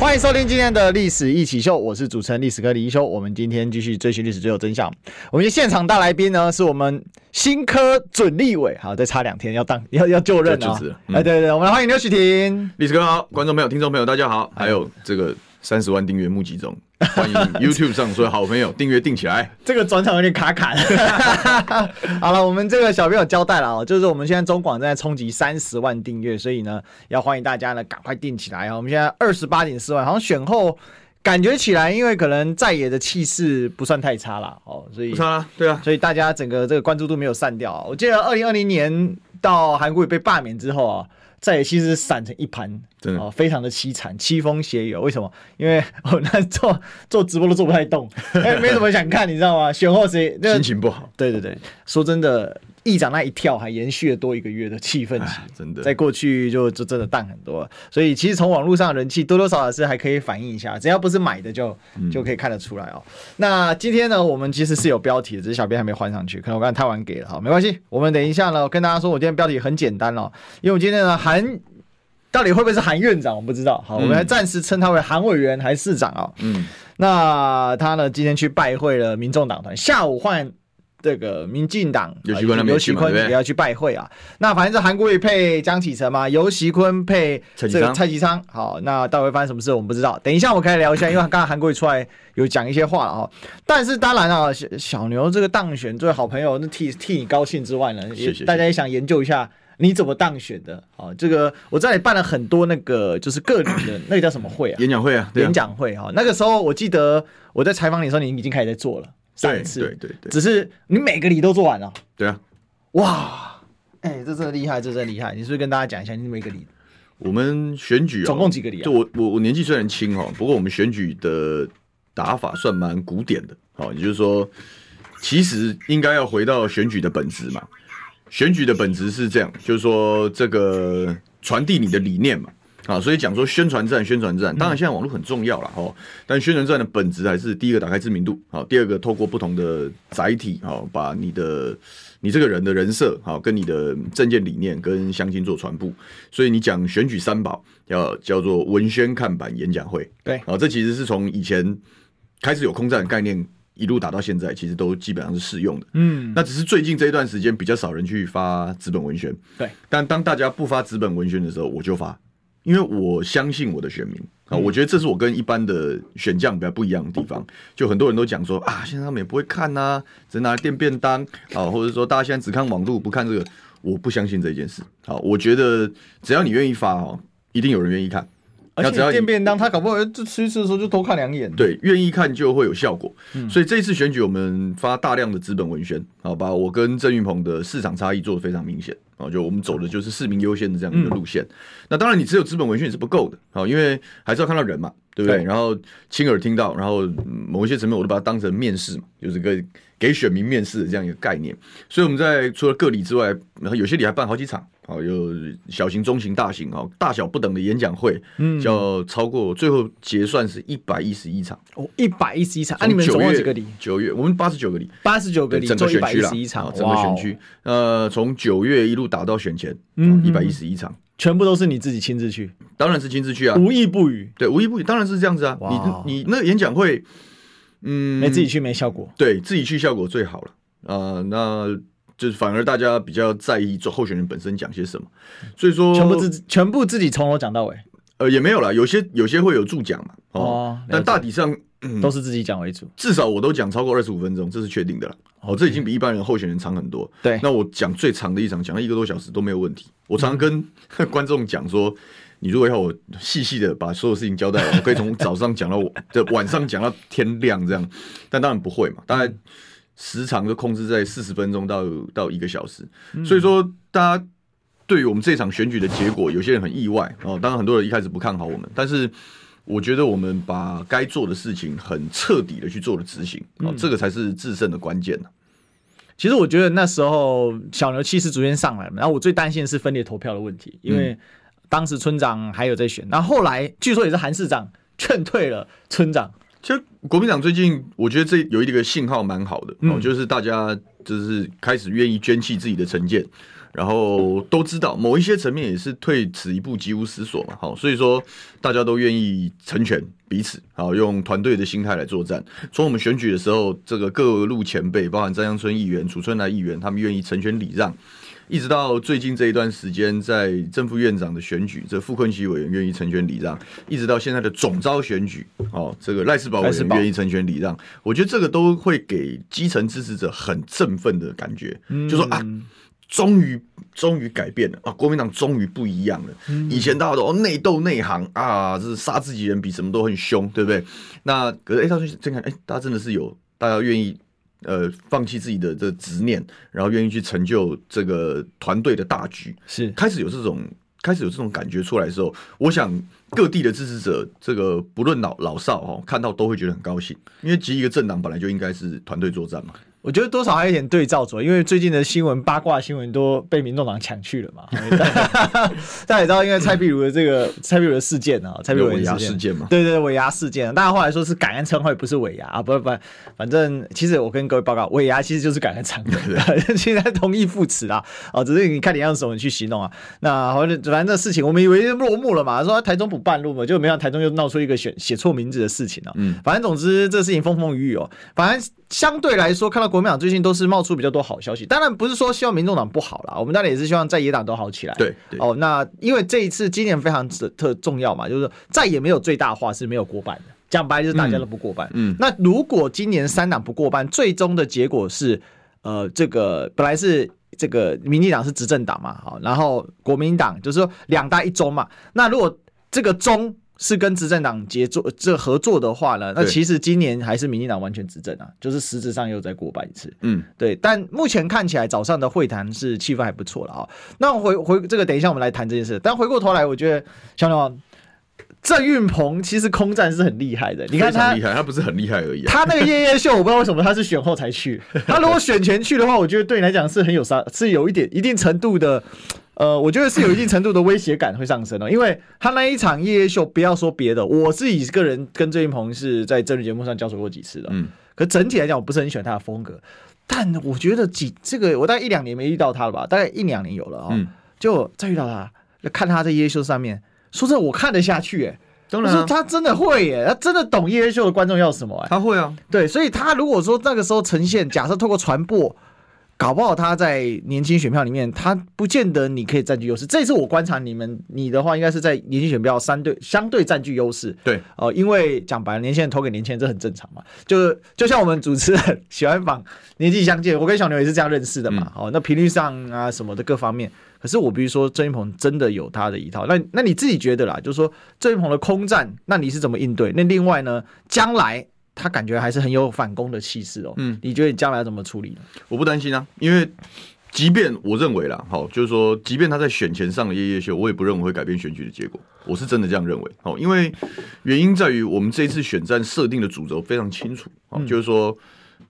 欢迎收听今天的《历史一起秀》，我是主持人历史哥李一修。我们今天继续追寻历史，最后真相。我们现场大来宾呢，是我们新科准立委，好，再差两天要当要要就任 了。哎、嗯，对对对，我们来欢迎刘许廷。历史哥好，观众朋友、听众朋友，大家好。还有这个三十万订阅募集中。欢迎 YouTube 上所有好朋友订阅订起来。这个转场有点卡卡。好了，我们这个小朋友交代了哦，就是我们现在中广正在冲击三十万订阅，所以呢，要欢迎大家呢赶快订起来啊！我们现在二十八点四万，好像选后感觉起来，因为可能在野的气势不算太差了哦，所以不差，对啊，所以大家整个这个关注度没有散掉。我记得二零二零年到韩国瑜被罢免之后啊。在野其实散成一盘，真的、哦、非常的凄惨，凄风斜雨。为什么？因为我那做做直播都做不太动，哎，没什么想看，你知道吗？选后谁、那个、心情不好？对对对，说真的。议长那一跳还延续了多一个月的气氛期，真的，在过去就就真的淡很多，所以其实从网络上的人气多多少少是还可以反映一下，只要不是买的就就可以看得出来哦。嗯、那今天呢，我们其实是有标题的，只是小编还没换上去，可能我刚才太晚给了哈，没关系，我们等一下呢，我跟大家说，我今天标题很简单哦，因为我今天呢韩到底会不会是韩院长，我不知道，好，我们来暂时称他为韩委员还是市长啊？嗯，那他呢今天去拜会了民众党团，下午换。这个民进党游锡堃，游锡堃也要去拜会啊。那反正是韩国瑜配江启臣嘛，游锡堃配这个蔡其昌。好，那到底会发生什么事，我们不知道。等一下我们可以聊一下，因为刚刚韩国瑜出来有讲一些话了哈。但是当然啊，小牛这个当选作为好朋友，那替替你高兴之外呢，也大家也想研究一下你怎么当选的。哦，这个我在这里办了很多那个就是个人的那个叫什么会啊？演讲会啊，演讲会哈。那个时候我记得我在采访你的时候，你已经开始在做了。三次，对对对，只是你每个礼都做完了。对啊，哇，哎、欸，这真的厉害，这真的厉害。你是不是跟大家讲一下，你每个礼？我们选举、喔、总共几个礼啊？就我我我年纪虽然轻哈，不过我们选举的打法算蛮古典的。好，也就是说，其实应该要回到选举的本质嘛。选举的本质是这样，就是说这个传递你的理念嘛。啊，所以讲说宣传战，宣传战，当然现在网络很重要了哦。但宣传战的本质还是第一个打开知名度，好，第二个透过不同的载体，好，把你的你这个人的人设，好，跟你的政见理念跟乡亲做传播。所以你讲选举三宝，要叫做文宣、看板、演讲会。对，好，这其实是从以前开始有空战的概念，一路打到现在，其实都基本上是适用的。嗯，那只是最近这一段时间比较少人去发纸本文宣。对，但当大家不发纸本文宣的时候，我就发。因为我相信我的选民啊，我觉得这是我跟一般的选将比较不一样的地方。就很多人都讲说啊，现在他们也不会看呐，只拿来垫便当啊，或者说大家现在只看网络不看这个，我不相信这件事。好，我觉得只要你愿意发哦，一定有人愿意看。而且垫便当，他搞不好就吃一次的时候就多看两眼。对，愿意看就会有效果。所以这一次选举，我们发大量的资本文宣，好，把我跟郑云鹏的市场差异做得非常明显。哦，就我们走的就是市民优先的这样一个路线。那当然，你只有资本文宣也是不够的。啊，因为还是要看到人嘛，对不对？然后亲耳听到，然后某一些层面，我都把它当成面试嘛，就是个给选民面试的这样一个概念。所以我们在除了个例之外，然后有些里还办好几场。好，有小型、中型、大型，哦，大小不等的演讲会，嗯，叫超过最后结算是一百一十一场，哦，一百一十一场，啊，你们总共几个里？九月，我们八十九个里，八十九个里，整个选区了，整个选区，呃，从九月一路打到选前，嗯，一百一十一场，全部都是你自己亲自去？当然是亲自去啊，无意不语，对，无意不语，当然是这样子啊，你你那演讲会，嗯，没自己去没效果，对自己去效果最好了，啊，那。就是反而大家比较在意做候选人本身讲些什么，所以说全部自全部自己从头讲到尾，呃，也没有啦，有些有些会有助讲嘛，哦，哦但大体上、嗯、都是自己讲为主，至少我都讲超过二十五分钟，这是确定的了。哦，这已经比一般人候选人长很多。对，那我讲最长的一场讲了一个多小时都没有问题。我常常跟 观众讲说，你如果要我细细的把所有事情交代，我可以从早上讲到我这晚上讲到天亮这样，但当然不会嘛，当然。时长就控制在四十分钟到到一个小时，所以说大家对于我们这场选举的结果，有些人很意外哦。当然很多人一开始不看好我们，但是我觉得我们把该做的事情很彻底的去做了执行，哦，这个才是制胜的关键。其实我觉得那时候小牛气势逐渐上来了，然后我最担心的是分裂投票的问题，因为当时村长还有在选，然后，后来据说也是韩市长劝退了村长。其实国民党最近，我觉得这有一个信号蛮好的，哦、嗯，就是大家就是开始愿意捐弃自己的成见，然后都知道某一些层面也是退此一步急无死所嘛，好，所以说大家都愿意成全彼此，好，用团队的心态来作战。从我们选举的时候，这个各路前辈，包含张江春议员、楚春来议员，他们愿意成全礼让。一直到最近这一段时间，在正副院长的选举，这傅昆萁委员愿意成全礼让，一直到现在的总召选举，哦，这个赖世宝委员愿意成全礼让，我觉得这个都会给基层支持者很振奋的感觉，嗯、就说啊，终于终于改变了啊，国民党终于不一样了。嗯、以前大家都哦内斗内行啊，这是杀自己人比什么都很凶，对不对？那可是哎，他说真看哎，大家真的是有大家愿意。呃，放弃自己的这个执念，然后愿意去成就这个团队的大局，是。开始有这种开始有这种感觉出来的时候，我想各地的支持者，这个不论老老少哦，看到都会觉得很高兴，因为集一个政党本来就应该是团队作战嘛。我觉得多少还有点对照组，因为最近的新闻八卦新闻都被民众党抢去了嘛。大家也知道，因为蔡壁如的这个蔡壁如的事件啊，蔡壁如尾牙事件。嘛，对对尾牙事件，大家后来说是感恩餐会，不是尾牙。啊，不不，反正其实我跟各位报告，尾牙其实就是感恩餐会，现在 同意副词啊，哦，只是你看你用什么去形容啊。那反正反正这事情我们以为落幕了嘛，说台中补半路嘛，就没想到台中又闹出一个选写错名字的事情了。嗯，反正总之这事情风风雨雨哦，反正。相对来说，看到国民党最近都是冒出比较多好消息。当然不是说希望民众党不好啦，我们当然也是希望在野党都好起来。对，对哦，那因为这一次今年非常特重要嘛，就是说再也没有最大化是没有过半的，讲白就是大家都不过半。嗯，嗯那如果今年三党不过半，最终的结果是，呃，这个本来是这个民进党是执政党嘛，好，然后国民党就是说两大一中嘛，那如果这个中。是跟执政党结作这合作的话呢，那其实今年还是民进党完全执政啊，就是实质上又再过半一次。嗯，对。但目前看起来早上的会谈是气氛还不错了啊。那回回这个，等一下我们来谈这件事。但回过头来，我觉得小牛郑运鹏其实空战是很厉害的。你看他厉害，他不是很厉害而已。他那个夜夜秀，我不知道为什么他是选后才去。他如果选前去的话，我觉得对你来讲是很有杀，是有一点一定程度的。呃，我觉得是有一定程度的威胁感会上升的，因为他那一场夜夜秀，不要说别的，我自己个人跟郑云鹏是在政论节目上交手过几次的，嗯，可整体来讲，我不是很喜欢他的风格，但我觉得几这个，我大概一两年没遇到他了吧，大概一两年有了啊、喔，嗯，就再遇到他，看他在夜夜秀上面，说真的，我看得下去、欸，哎，当然，说他真的会、欸，耶，他真的懂夜夜秀的观众要什么、欸，他会啊，对，所以他如果说那个时候呈现，假设透过传播。搞不好他在年轻选票里面，他不见得你可以占据优势。这次我观察你们，你的话应该是在年轻选票相对相对占据优势。对哦、呃，因为讲白了，年轻人投给年轻人这很正常嘛。就就像我们主持人喜欢访年纪相近，我跟小牛也是这样认识的嘛。嗯哦，那频率上啊什么的各方面，可是我比如说郑云鹏真的有他的一套。那那你自己觉得啦，就是说郑云鹏的空战，那你是怎么应对？那另外呢，将来？他感觉还是很有反攻的气势哦。嗯，你觉得你将来要怎么处理呢？我不担心啊，因为即便我认为啦，好，就是说，即便他在选前上了夜夜秀，我也不认为会改变选举的结果。我是真的这样认为。好，因为原因在于我们这一次选战设定的主轴非常清楚。哦，就是说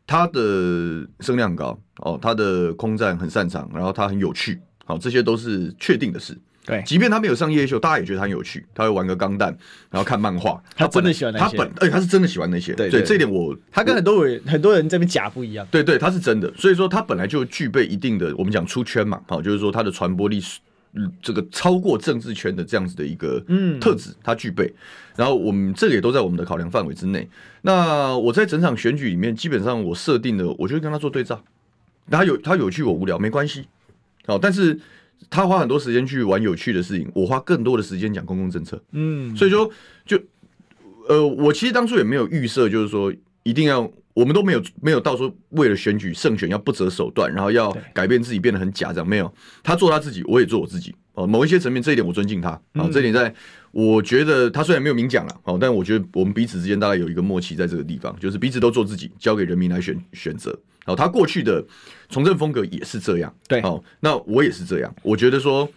他的声量高，哦，他的空战很擅长，然后他很有趣，好，这些都是确定的事。对，即便他没有上夜秀，大家也觉得他很有趣。他会玩个钢弹，然后看漫画。他真的喜欢那些。他本，而且他是真的喜欢那些。对，这一点我他跟很多人很多人这边假不一样。对对，他是真的。所以说他本来就具备一定的，我们讲出圈嘛，好，就是说他的传播力是，这个超过政治圈的这样子的一个特质，他具备。然后我们这个也都在我们的考量范围之内。那我在整场选举里面，基本上我设定的，我就会跟他做对照。他有他有趣，我无聊没关系。好，但是。他花很多时间去玩有趣的事情，我花更多的时间讲公共政策。嗯，所以说就呃，我其实当初也没有预设，就是说一定要我们都没有没有到说为了选举胜选要不择手段，然后要改变自己变得很假这样没有。他做他自己，我也做我自己。哦，某一些层面这一点我尊敬他。啊，这一点在我觉得他虽然没有明讲了，好，但我觉得我们彼此之间大概有一个默契在这个地方，就是彼此都做自己，交给人民来选选择。好，他过去的从政风格也是这样，对，好，那我也是这样。我觉得说，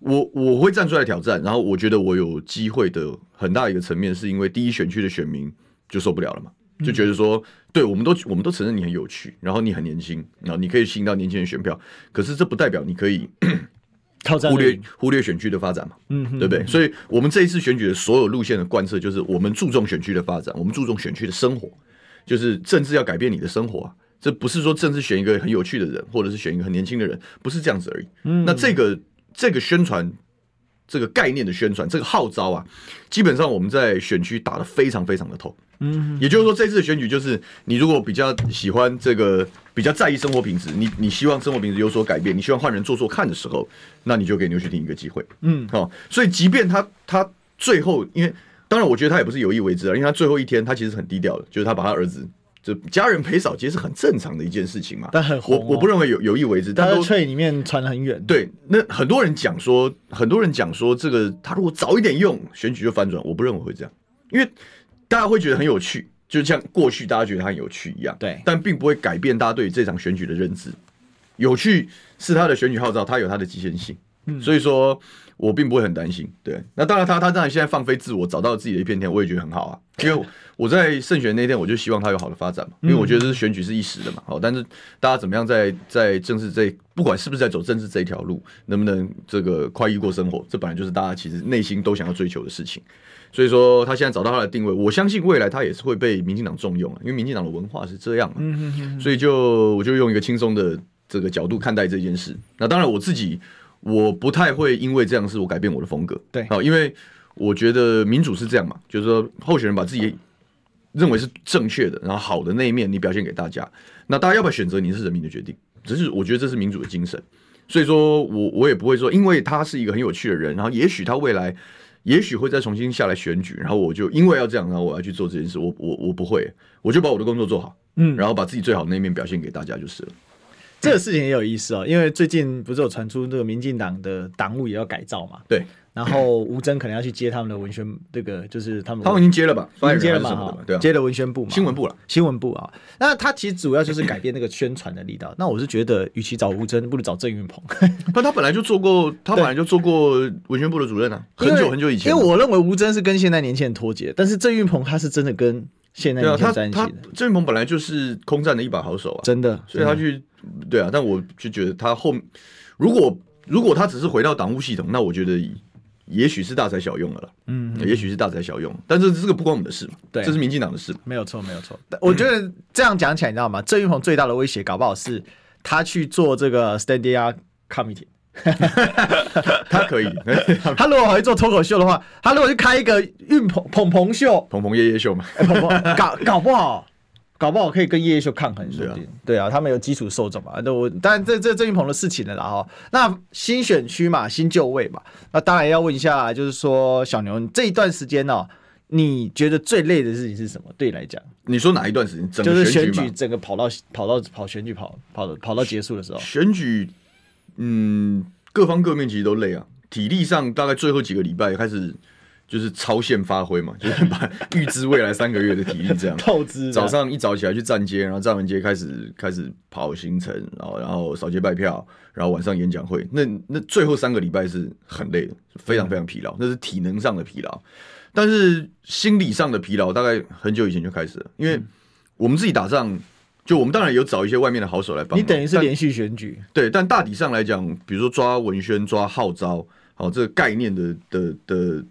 我我会站出来挑战，然后我觉得我有机会的很大一个层面，是因为第一选区的选民就受不了了嘛，就觉得说，嗯、对，我们都我们都承认你很有趣，然后你很年轻，然后你可以吸引到年轻人选票，可是这不代表你可以忽略忽略选区的发展嘛，嗯，对不对？所以我们这一次选举的所有路线的贯彻，就是我们注重选区的发展，我们注重选区的生活，就是政治要改变你的生活啊，这不是说政治选一个很有趣的人，或者是选一个很年轻的人，不是这样子而已。嗯，那这个这个宣传。这个概念的宣传，这个号召啊，基本上我们在选区打得非常非常的透。嗯，也就是说，这次的选举就是你如果比较喜欢这个，比较在意生活品质，你你希望生活品质有所改变，你希望换人做做看的时候，那你就给牛学婷一个机会。嗯，好，所以即便他他最后，因为当然我觉得他也不是有意为之啊，因为他最后一天他其实很低调的，就是他把他儿子。就家人陪扫街是很正常的一件事情嘛，但很红、哦、我我不认为有有意为之，但是脆里面传得很远。对，那很多人讲说，很多人讲说，这个他如果早一点用，选举就反转。我不认为会这样，因为大家会觉得很有趣，就像过去大家觉得他很有趣一样。对，但并不会改变大家对这场选举的认知。有趣是他的选举号召，他有他的极限性。嗯，所以说。我并不会很担心，对。那当然他，他他当然现在放飞自我，找到自己的一片天，我也觉得很好啊。因为我在胜选那天，我就希望他有好的发展嘛。因为我觉得这是选举是一时的嘛。好，但是大家怎么样在在政治这，不管是不是在走政治这一条路，能不能这个快意过生活，这本来就是大家其实内心都想要追求的事情。所以说，他现在找到他的定位，我相信未来他也是会被民进党重用啊。因为民进党的文化是这样嘛。所以就我就用一个轻松的这个角度看待这件事。那当然我自己。我不太会因为这样事我改变我的风格，对，好，因为我觉得民主是这样嘛，就是说候选人把自己认为是正确的，然后好的那一面你表现给大家，那大家要不要选择你是人民的决定，只是我觉得这是民主的精神，所以说我我也不会说，因为他是一个很有趣的人，然后也许他未来也许会再重新下来选举，然后我就因为要这样，然后我要去做这件事，我我我不会，我就把我的工作做好，嗯，然后把自己最好的那一面表现给大家就是了。这个事情也有意思哦，因为最近不是有传出这个民进党的党务也要改造嘛？对。然后吴征可能要去接他们的文宣，这个就是他们他们已经接了吧？已经接了嘛？对、啊，接了文宣部嘛？新闻部了，新闻部啊。那他其实主要就是改变那个宣传的力道。那我是觉得，与其找吴征，不如找郑云鹏。那他本来就做过，他本来就做过文宣部的主任啊，很久很久以前。因为我认为吴征是跟现在年轻人脱节，但是郑云鹏他是真的跟现在年轻人在一起的。郑云鹏本来就是空战的一把好手啊，真的，所以他去。对啊，但我就觉得他后，如果如果他只是回到党务系统，那我觉得也许是大材小用了啦。嗯，也许是大材小用，但是这个不关我们的事嘛。对，这是民进党的事。没有错，没有错。我觉得这样讲起来，你知道吗？郑运鹏最大的威胁，搞不好是他去做这个 Standing Up Committee。他可以，他如果会做脱口秀的话，他如果去开一个运鹏鹏鹏秀，鹏鹏夜夜秀嘛，鹏鹏搞搞不好。搞不好可以跟叶叶秀抗衡，说不定。对啊，他们有基础受众嘛。那我当然这这郑云鹏的事情了啦哈。那新选区嘛，新就位嘛。那当然要问一下，就是说小牛这一段时间呢、喔，你觉得最累的事情是什么？对你来讲，你说哪一段时间？就是选举整个跑到跑到跑选举跑跑的跑到结束的时候。选举，嗯，各方各面其实都累啊。体力上大概最后几个礼拜开始。就是超限发挥嘛，就是把预支未来三个月的体力这样。透支。早上一早起来去站街，然后站完街开始开始跑行程，然后然后扫街拜票，然后晚上演讲会。那那最后三个礼拜是很累的，非常非常疲劳，那是体能上的疲劳。但是心理上的疲劳大概很久以前就开始了，因为我们自己打仗，就我们当然有找一些外面的好手来帮。你等于是连续选举。对，但大体上来讲，比如说抓文宣、抓号召，好这个概念的的的。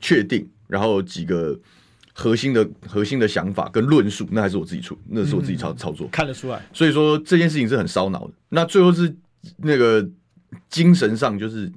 确定，然后几个核心的核心的想法跟论述，那还是我自己出，那是我自己操操作，看得出来。所以说这件事情是很烧脑的。那最后是那个精神上，就是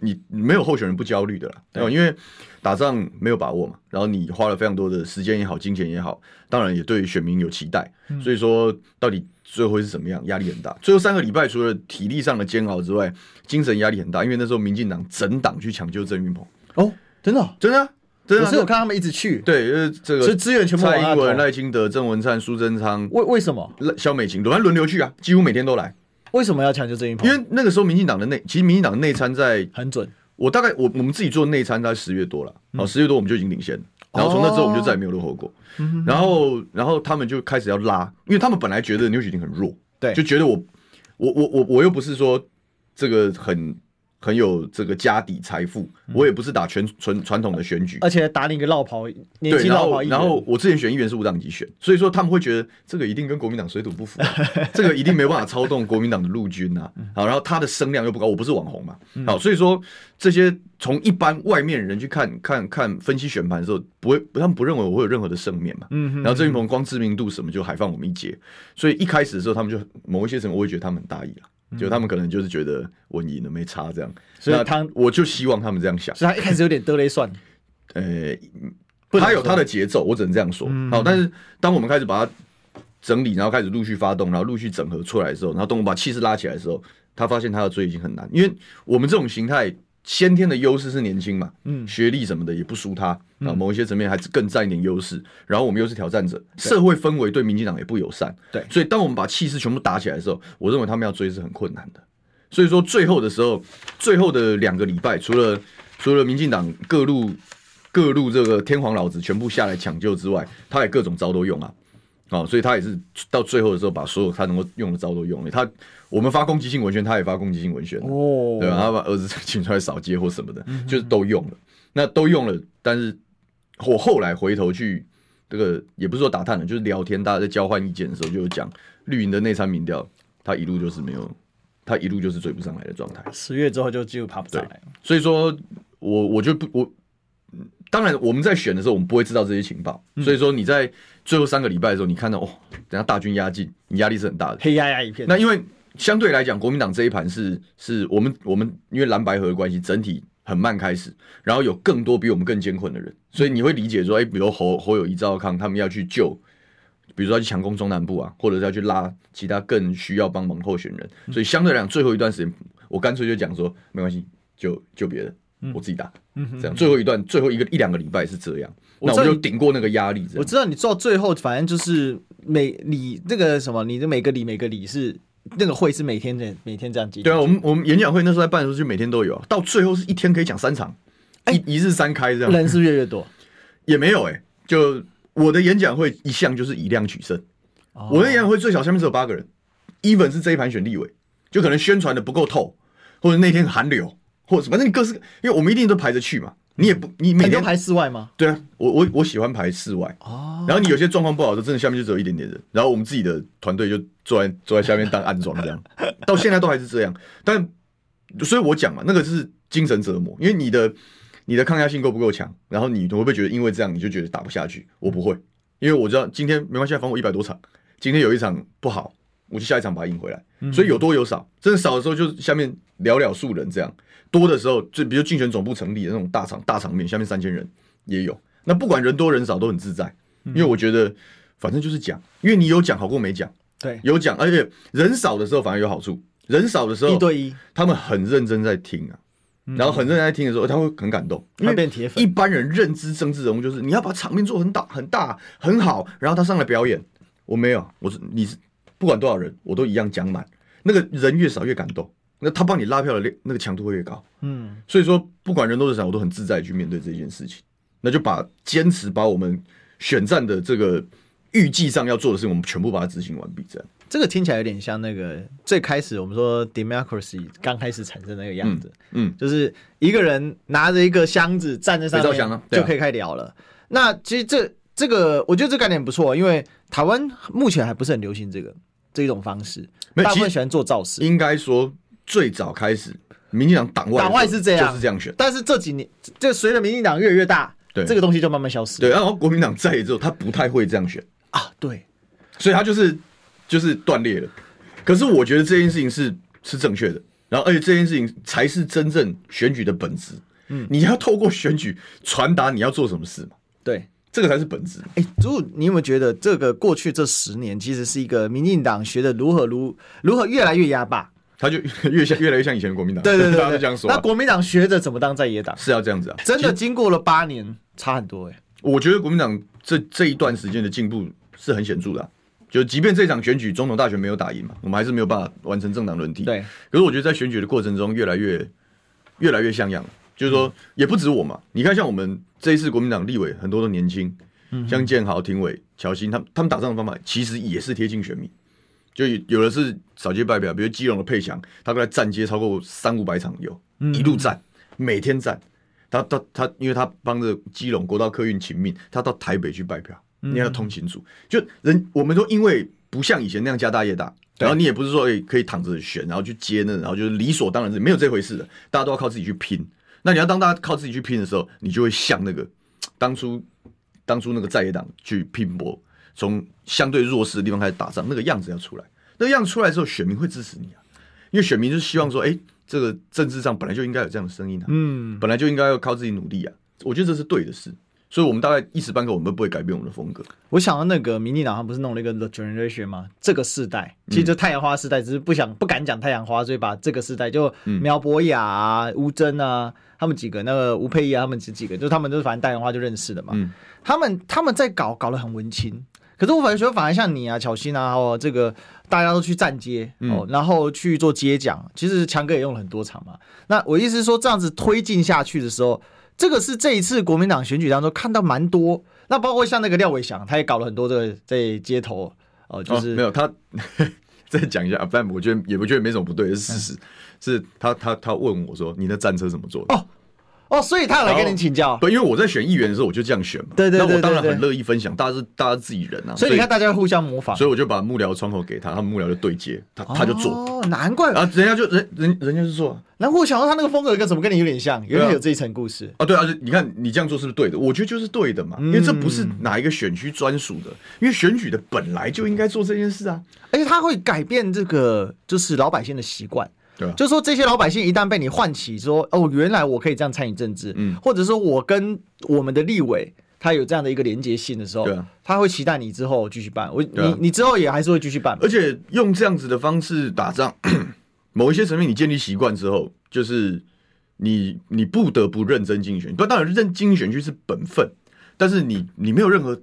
你没有候选人不焦虑的啦，因为打仗没有把握嘛。然后你花了非常多的时间也好，金钱也好，当然也对选民有期待。所以说到底最后会是怎么样？压力很大。最后三个礼拜，除了体力上的煎熬之外，精神压力很大，因为那时候民进党整党去抢救郑运鹏哦。真的，真的，真的，可是我看他们一直去，对，因为这个，所以资源全部蔡英文、赖清德、郑文灿、苏贞昌，为为什么？萧美琴，轮轮流去啊，几乎每天都来。为什么要抢救郑运鹏？因为那个时候民进党的内，其实民进党的内参在很准。我大概我我们自己做内参，大概十月多了，好，十月多我们就已经领先，然后从那之后我们就再也没有落后过。然后然后他们就开始要拉，因为他们本来觉得牛煦庭很弱，对，就觉得我我我我我又不是说这个很。很有这个家底财富，我也不是打全纯传统的选举，而且打你一个落跑年纪落跑。然后我之前选议员是无党籍选，所以说他们会觉得这个一定跟国民党水土不服，这个一定没办法操纵国民党的陆军啊。好，然后他的声量又不高，我不是网红嘛。好，所以说这些从一般外面人去看看看分析选盘的时候，不会他们不认为我会有任何的胜面嘛。然后郑云鹏光知名度什么就还放我们一截，所以一开始的时候他们就某一些什么我会觉得他们很大意了。就他们可能就是觉得我赢了没差这样，所以他我就希望他们这样想，所以他一开始有点得雷算，呃，他有他的节奏，我只能这样说。好，但是当我们开始把它整理，然后开始陆续发动，然后陆续整合出来的时候，然后等我把气势拉起来的时候，他发现他的追已经很难，因为我们这种形态。先天的优势是年轻嘛，嗯，学历什么的也不输他啊，某一些层面还是更占一点优势。然后我们又是挑战者，社会氛围对民进党也不友善，对，所以当我们把气势全部打起来的时候，我认为他们要追是很困难的。所以说最后的时候，最后的两个礼拜，除了除了民进党各路各路这个天皇老子全部下来抢救之外，他也各种招都用啊。哦，所以他也是到最后的时候，把所有他能够用的招都用了。他我们发攻击性文宣，他也发攻击性文宣哦，对吧？他把儿子 请出来扫街或什么的，嗯、就是都用了。那都用了，但是我后来回头去这个也不是说打探了，就是聊天，大家在交换意见的时候，就有讲绿营的内参民调，他一路就是没有，他一路就是追不上来的状态。十月之后就几乎爬不上来。所以说我我就不我。当然，我们在选的时候，我们不会知道这些情报。嗯、所以说，你在最后三个礼拜的时候，你看到哦，等下大军压境，你压力是很大的，黑压压一片。那因为相对来讲，国民党这一盘是是我们我们因为蓝白合的关系，整体很慢开始，然后有更多比我们更艰困的人，所以你会理解说，哎，比如侯侯友谊、赵少康他们要去救，比如说要去强攻中南部啊，或者是要去拉其他更需要帮忙候选人。所以相对来讲，最后一段时间，我干脆就讲说，没关系，就就别人。我自己打，嗯哼，这样最后一段最后一个一两个礼拜是这样，那我就顶过那个压力。我知道你做到最后，反正就是每你那个什么，你的每个礼每个礼是那个会是每天的每天这样记。对啊，我们我们演讲会那时候在办的时候就每天都有，到最后是一天可以讲三场，一一日三开这样。人是越来越多，也没有哎，就我的演讲会一向就是以量取胜，我的演讲会最小下面只有八个人，even 是这一盘选立委，就可能宣传的不够透，或者那天寒流。或者反正你各式，因为我们一定都排着去嘛，你也不你每天排室外吗？对啊，我我我喜欢排室外哦。然后你有些状况不好的，真的下面就只有一点点人，然后我们自己的团队就坐在坐在下面当暗桩这样，到现在都还是这样。但所以我讲嘛，那个是精神折磨，因为你的你的抗压性够不够强，然后你会不会觉得因为这样你就觉得打不下去？我不会，因为我知道今天没关系，反正我一百多场，今天有一场不好，我就下一场把它赢回来。所以有多有少，真的少的时候就下面寥寥数人这样。多的时候，就比如竞选总部成立的那种大场大场面，下面三千人也有。那不管人多人少都很自在，因为我觉得反正就是讲，因为你有讲好过没讲。对，有讲，而且人少的时候反而有好处。人少的时候一对一，他们很认真在听啊，然后很认真在听的时候，他会很感动。因为一般人认知政治人物就是你要把场面做很大很大很好，然后他上来表演。我没有，我是你是不管多少人，我都一样讲满。那个人越少越感动。那他帮你拉票的那那个强度会越高，嗯，所以说不管人多的少，我都很自在去面对这件事情。那就把坚持把我们选战的这个预计上要做的事情，我们全部把它执行完毕。这样，这个听起来有点像那个最开始我们说 democracy 刚开始产生那个样子，嗯，嗯就是一个人拿着一个箱子站在上面，啊、就可以开聊了。啊、那其实这这个我觉得这个概念不错，因为台湾目前还不是很流行这个这一种方式，大部分喜欢做造势，应该说。最早开始，民进党党外党外是这样，就是这样选。但是这几年，就随着民进党越来越大，对这个东西就慢慢消失。对，然后国民党在之后，他不太会这样选啊。对，所以他就是就是断裂了。可是我觉得这件事情是是正确的，然后而且这件事情才是真正选举的本质。嗯，你要透过选举传达你要做什么事嘛？对，这个才是本质。哎，朱，你有没有觉得这个过去这十年其实是一个民进党学的如何如如何越来越压霸？他就 越像越来越像以前的国民党，对对对，大家都这样说。那国民党学着怎么当在野党，是要这样子啊？真的经过了八年，差很多哎。我觉得国民党这这一段时间的进步是很显著的，就即便这场选举总统大选没有打赢嘛，我们还是没有办法完成政党轮替。对。可是我觉得在选举的过程中，越来越越来越像样，就是说也不止我嘛。你看，像我们这一次国民党立委很多都年轻，像建豪、廷伟、乔欣，他们他们打仗的方法其实也是贴近选民。就有的是扫街拜表，比如基隆的佩祥，他过来站街超过三五百场有，一路站，每天站。他他他，因为他帮着基隆国道客运请命，他到台北去拜票，你要通勤组，就人我们都因为不像以前那样家大业大，然后你也不是说可以躺着选，然后去接那，然后就是理所当然是没有这回事的，大家都要靠自己去拼。那你要当大家靠自己去拼的时候，你就会像那个当初当初那个在野党去拼搏，从相对弱势的地方开始打仗，那个样子要出来，那个样子出来之后，选民会支持你啊，因为选民就是希望说，哎。这个政治上本来就应该有这样的声音啊，嗯，本来就应该要靠自己努力啊，我觉得这是对的事，所以我们大概一时半刻我们不会改变我们的风格。我想到那个民进党他不是弄了一个 The Generation 吗？这个世代其实就太阳花世代，只是不想不敢讲太阳花，所以把这个世代就苗博雅啊、吴峥啊，他们几个那个吴佩仪啊，他们几几个，就他们就是反正太阳花就认识的嘛，嗯，他们他们在搞搞得很文青。可是我反而觉得，反而像你啊、巧心啊，哦，这个大家都去站街哦，然后去做街讲。其实强哥也用了很多场嘛。那我意思是说，这样子推进下去的时候，这个是这一次国民党选举当中看到蛮多。那包括像那个廖伟翔，他也搞了很多这个在街头哦，就是、哦、没有他 再讲一下，不然我觉得也不觉得没什么不对，是事实。嗯、是他他他问我说：“你的战车怎么做的？”哦。哦，所以他有来跟您请教。不，因为我在选议员的时候，我就这样选嘛。对对对，对，对，对，那我当然很乐意分享，大家是大家自己人啊。所以你看，大家互相模仿。所以我就把幕僚窗口给他，他们幕僚就对接，他他就做。哦，难怪。啊人家就人人人家就做。然后我想到他那个风格跟怎么跟你有点像，原来有这一层故事啊。对啊，你看你这样做是不是对的？我觉得就是对的嘛，因为这不是哪一个选区专属的，因为选举的本来就应该做这件事啊。而且他会改变这个就是老百姓的习惯。对啊，就是说这些老百姓一旦被你唤起说，哦，原来我可以这样参与政治，嗯，或者说我跟我们的立委他有这样的一个连结性的时候，对啊，他会期待你之后继续办，我、啊、你你之后也还是会继续办，而且用这样子的方式打仗，某一些层面你建立习惯之后，就是你你不得不认真竞选，不，当然认真竞选区是本分，但是你你没有任何。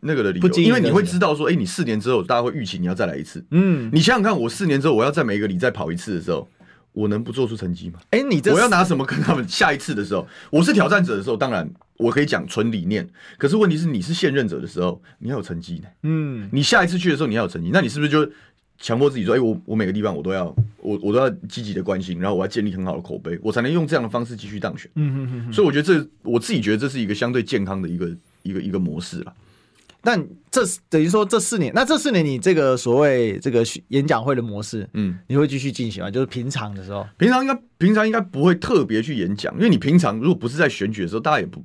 那个的理由，因为你会知道说，哎、欸，你四年之后，大家会预期你要再来一次。嗯，你想想看，我四年之后，我要在每一个里再跑一次的时候，我能不做出成绩吗？哎、欸，你这我要拿什么跟他们 下一次的时候，我是挑战者的时候，当然我可以讲纯理念。可是问题是，你是现任者的时候，你要有成绩呢。嗯，你下一次去的时候，你要有成绩，那你是不是就强迫自己说，哎、欸，我我每个地方我都要，我我都要积极的关心，然后我要建立很好的口碑，我才能用这样的方式继续当选。嗯哼哼哼。所以我觉得这，我自己觉得这是一个相对健康的一个一个一个模式了。但这等于说这四年，那这四年你这个所谓这个演讲会的模式，嗯，你会继续进行吗？就是平常的时候，平常应该平常应该不会特别去演讲，因为你平常如果不是在选举的时候，大家也不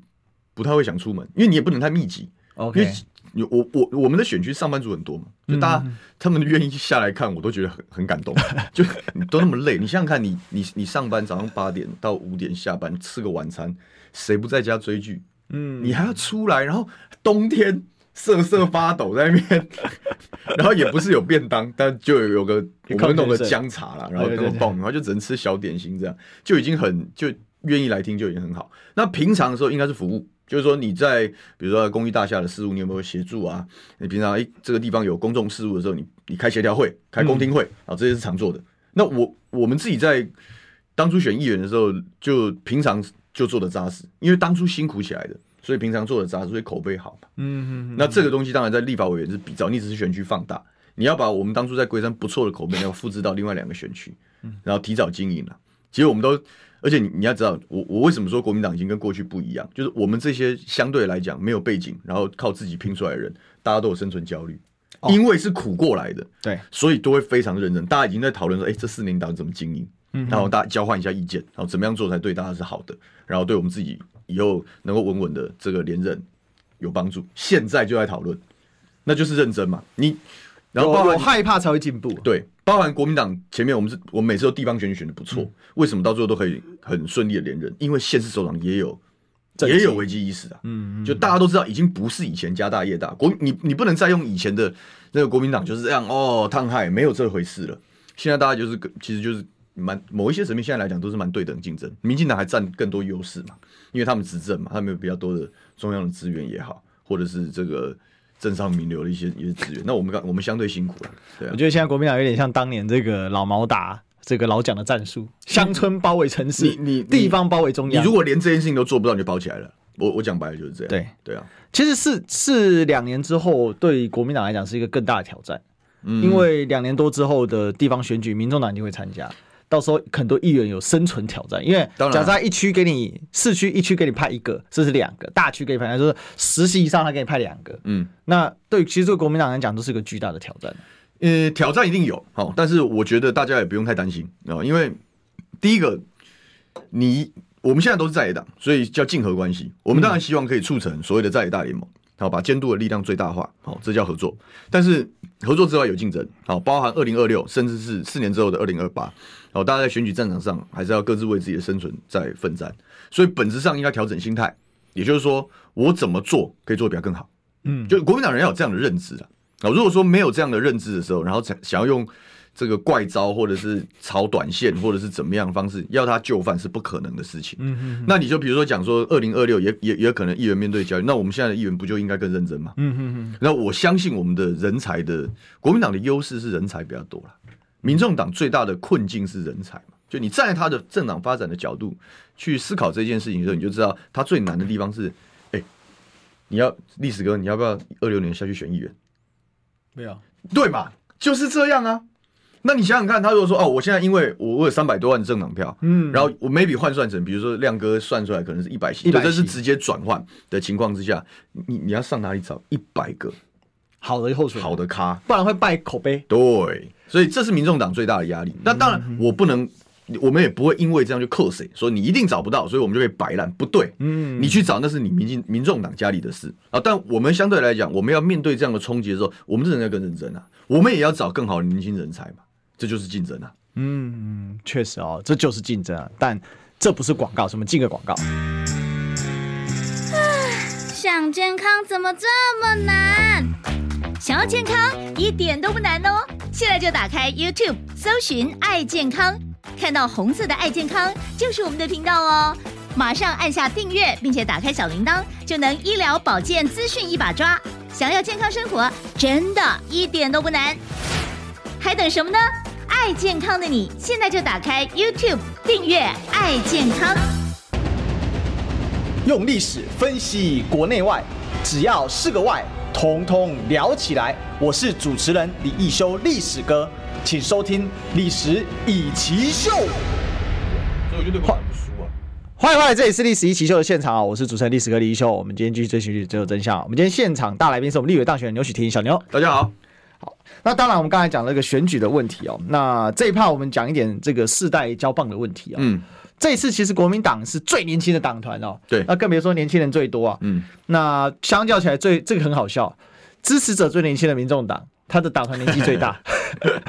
不太会想出门，因为你也不能太密集。OK，因为我我我们的选区上班族很多嘛，就大家、嗯、他们愿意下来看，我都觉得很很感动。就你都那么累，你想想看你你你上班早上八点到五点下班吃个晚餐，谁不在家追剧？嗯，你还要出来，然后冬天。瑟瑟发抖在那边，然后也不是有便当，但就有有个我们弄个姜茶啦，然后跟个棒，然后就只能吃小点心，这样就已经很就愿意来听就已经很好。那平常的时候应该是服务，就是说你在比如说公寓大厦的事务，你有没有协助啊？你平常诶这个地方有公众事务的时候，你你开协调会、开公听会啊，这些是常做的。那我我们自己在当初选议员的时候，就平常就做的扎实，因为当初辛苦起来的。所以平常做的杂，所以口碑好嘛。嗯嗯嗯。那这个东西当然在立法委员是比照，你只是选区放大，你要把我们当初在龟山不错的口碑要复制到另外两个选区，然后提早经营了。其实我们都，而且你你要知道，我我为什么说国民党已经跟过去不一样，就是我们这些相对来讲没有背景，然后靠自己拼出来的人，大家都有生存焦虑，因为是苦过来的，对，所以都会非常认真。大家已经在讨论说，哎，这四年你打算怎么经营？嗯然后大家交换一下意见，然后怎么样做才对大家是好的，然后对我们自己。以后能够稳稳的这个连任有帮助，现在就在讨论，那就是认真嘛。你然后包含我害怕才会进步，对，包含国民党前面我们是我们每次都地方选举选的不错，嗯、为什么到最后都可以很顺利的连任？因为县市首长也有也有危机意识啊，嗯，就大家都知道已经不是以前家大业大国，你你不能再用以前的那个国民党就是这样哦，烫害没有这回事了。现在大家就是其实就是。蛮某一些层面，现在来讲都是蛮对等竞争。民进党还占更多优势嘛，因为他们执政嘛，他们有比较多的中央的资源也好，或者是这个政商名流的一些一些资源。那我们刚我们相对辛苦了。对啊，我觉得现在国民党有点像当年这个老毛打这个老蒋的战术，乡村包围城市，你你地方包围中央。你如果连这件事情都做不到，你就包起来了。我我讲白了就是这样。对对啊，其实是是两年之后，对国民党来讲是一个更大的挑战。嗯，因为两年多之后的地方选举，民众党一定会参加。到时候很多议员有生存挑战，因为假设一区给你市区一区给你派一个，这是两个大区给你派，就是十席以上他给你派两个，嗯，那对其实对国民党来讲都是一个巨大的挑战。呃，挑战一定有，好，但是我觉得大家也不用太担心。啊，因为第一个，你我们现在都是在野党，所以叫竞合关系，我们当然希望可以促成所谓的在野大联盟，好，把监督的力量最大化，好，这叫合作。但是合作之外有竞争，好，包含二零二六，甚至是四年之后的二零二八，好，大家在选举战场上还是要各自为自己的生存在奋战，所以本质上应该调整心态，也就是说，我怎么做可以做得比较更好，嗯，就国民党人要有这样的认知啊。啊，如果说没有这样的认知的时候，然后才想要用这个怪招，或者是炒短线，或者是怎么样的方式要他就范，是不可能的事情。嗯嗯。那你就比如说讲说，二零二六也也也可能议员面对焦虑，那我们现在的议员不就应该更认真吗？嗯嗯嗯。那我相信我们的人才的国民党的优势是人才比较多了，民众党最大的困境是人才嘛。就你站在他的政党发展的角度去思考这件事情的时候，你就知道他最难的地方是，哎，你要历史哥，你要不要二六年下去选议员？没有，对嘛，就是这样啊。那你想想看，他如果说哦，我现在因为我我有三百多万的政党票，嗯，然后我 maybe 换算成，比如说亮哥算出来可能是一百席，对，这是直接转换的情况之下，你你要上哪里找一百个好的候选人，好的咖，不然会败口碑。对，所以这是民众党最大的压力。那当然，我不能。我们也不会因为这样就扣谁，说你一定找不到，所以我们就可以摆烂。不对，嗯，你去找那是你民进民众党家里的事啊。但我们相对来讲，我们要面对这样的冲击的时候，我们这人要更认真啊。我们也要找更好的年轻人才嘛，这就是竞争啊。嗯，确实哦，这就是竞争啊。但这不是广告，什么进个广告？想健康怎么这么难？想要健康一点都不难哦，现在就打开 YouTube 搜寻爱健康。看到红色的“爱健康”就是我们的频道哦，马上按下订阅，并且打开小铃铛，就能医疗保健资讯一把抓。想要健康生活，真的一点都不难，还等什么呢？爱健康的你，现在就打开 YouTube 订阅“爱健康”，用历史分析国内外，只要是个“外”，统统聊起来。我是主持人李一修，历史哥。请收听《历史易起 SHOW》。所以我就对不输啊！欢迎欢迎，这里是《历史易起 SHOW》的现场啊！我是主持人历史哥李一修。我们今天继续追寻历史，真相。我们今天现场大来宾是我们立委当选人牛许婷小牛。大家好。好，那当然我们刚才讲了一个选举的问题哦。那这一趴我们讲一点这个世代交棒的问题啊。嗯。这一次其实国民党是最年轻的党团哦。对。那更别说年轻人最多啊。嗯。那相较起来最，最这个很好笑，支持者最年轻的民众党。他的党团年纪最大，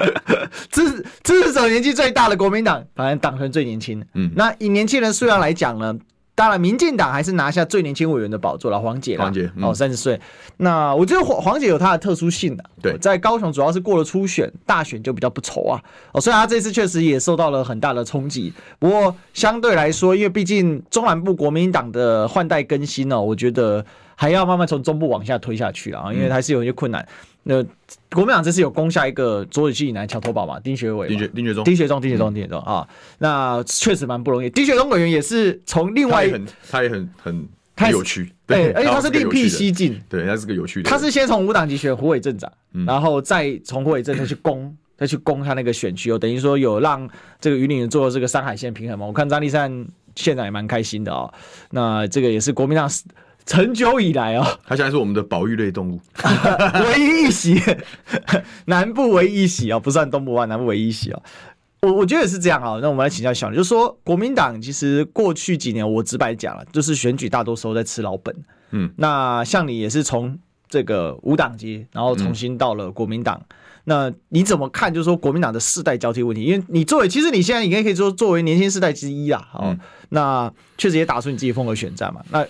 支持支持者年纪最大的国民党，反正党团最年轻。嗯，那以年轻人数量来讲呢，当然民进党还是拿下最年轻委员的宝座了，黄姐。黄姐，哦，三十岁。那我觉得黄黄姐有她的特殊性的。对，在高雄主要是过了初选，大选就比较不愁啊。哦，虽然她这次确实也受到了很大的冲击，不过相对来说，因为毕竟中南部国民党的换代更新呢，我觉得还要慢慢从中部往下推下去啊，因为还是有一些困难。那国民党这次有攻下一个左耳进以南桥头堡嘛？丁学伟、丁学、丁学忠、丁学忠、丁学忠、丁学忠啊！那确实蛮不容易。丁学忠委员也是从另外，他也很很很有趣，对，而且他是另辟蹊径，对，他是个有趣的。他是先从无党籍选胡伟镇长，然后再从胡伟镇再去攻，再去攻他那个选区哦，等于说有让这个云林做这个山海线平衡嘛。我看张立善县长也蛮开心的哦。那这个也是国民党。长久以来哦，它现在是我们的保育类动物，唯一一席，南部唯一一席哦，不算东部啊，南部唯一一席哦。我我觉得也是这样啊。那我们来请教小刘，就是说国民党其实过去几年，我直白讲了，就是选举大多时候在吃老本。嗯，那像你也是从这个无党籍，然后重新到了国民党，嗯、那你怎么看？就是说国民党的世代交替问题，因为你作为，其实你现在应该可以说作为年轻世代之一啊。哦，嗯、那确实也打出你自己风格选战嘛。那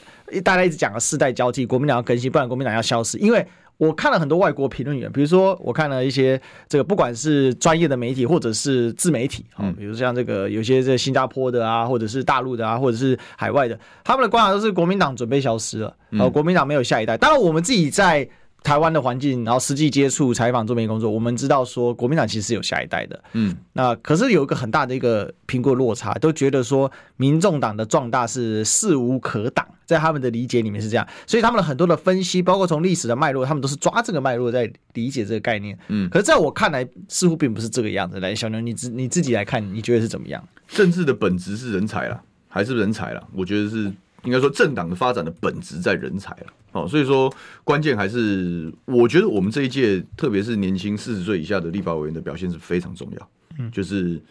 大家一直讲了世代交替，国民党要更新，不然国民党要消失。因为我看了很多外国评论员，比如说我看了一些这个，不管是专业的媒体或者是自媒体，哦，比如像这个有些这新加坡的啊，或者是大陆的啊，或者是海外的，他们的观察都是国民党准备消失了，然后国民党没有下一代。当然，我们自己在。台湾的环境，然后实际接触、采访、做媒体工作，我们知道说国民党其实是有下一代的。嗯，那可是有一个很大的一个评估落差，都觉得说民众党的壮大是势无可挡，在他们的理解里面是这样，所以他们的很多的分析，包括从历史的脉络，他们都是抓这个脉络在理解这个概念。嗯，可是在我看来，似乎并不是这个样子。来，小牛，你自你自己来看，你觉得是怎么样？政治的本质是人才啦，还是人才啦？我觉得是应该说政党的发展的本质在人才了。哦，所以说关键还是我觉得我们这一届，特别是年轻四十岁以下的立法委员的表现是非常重要。嗯，就是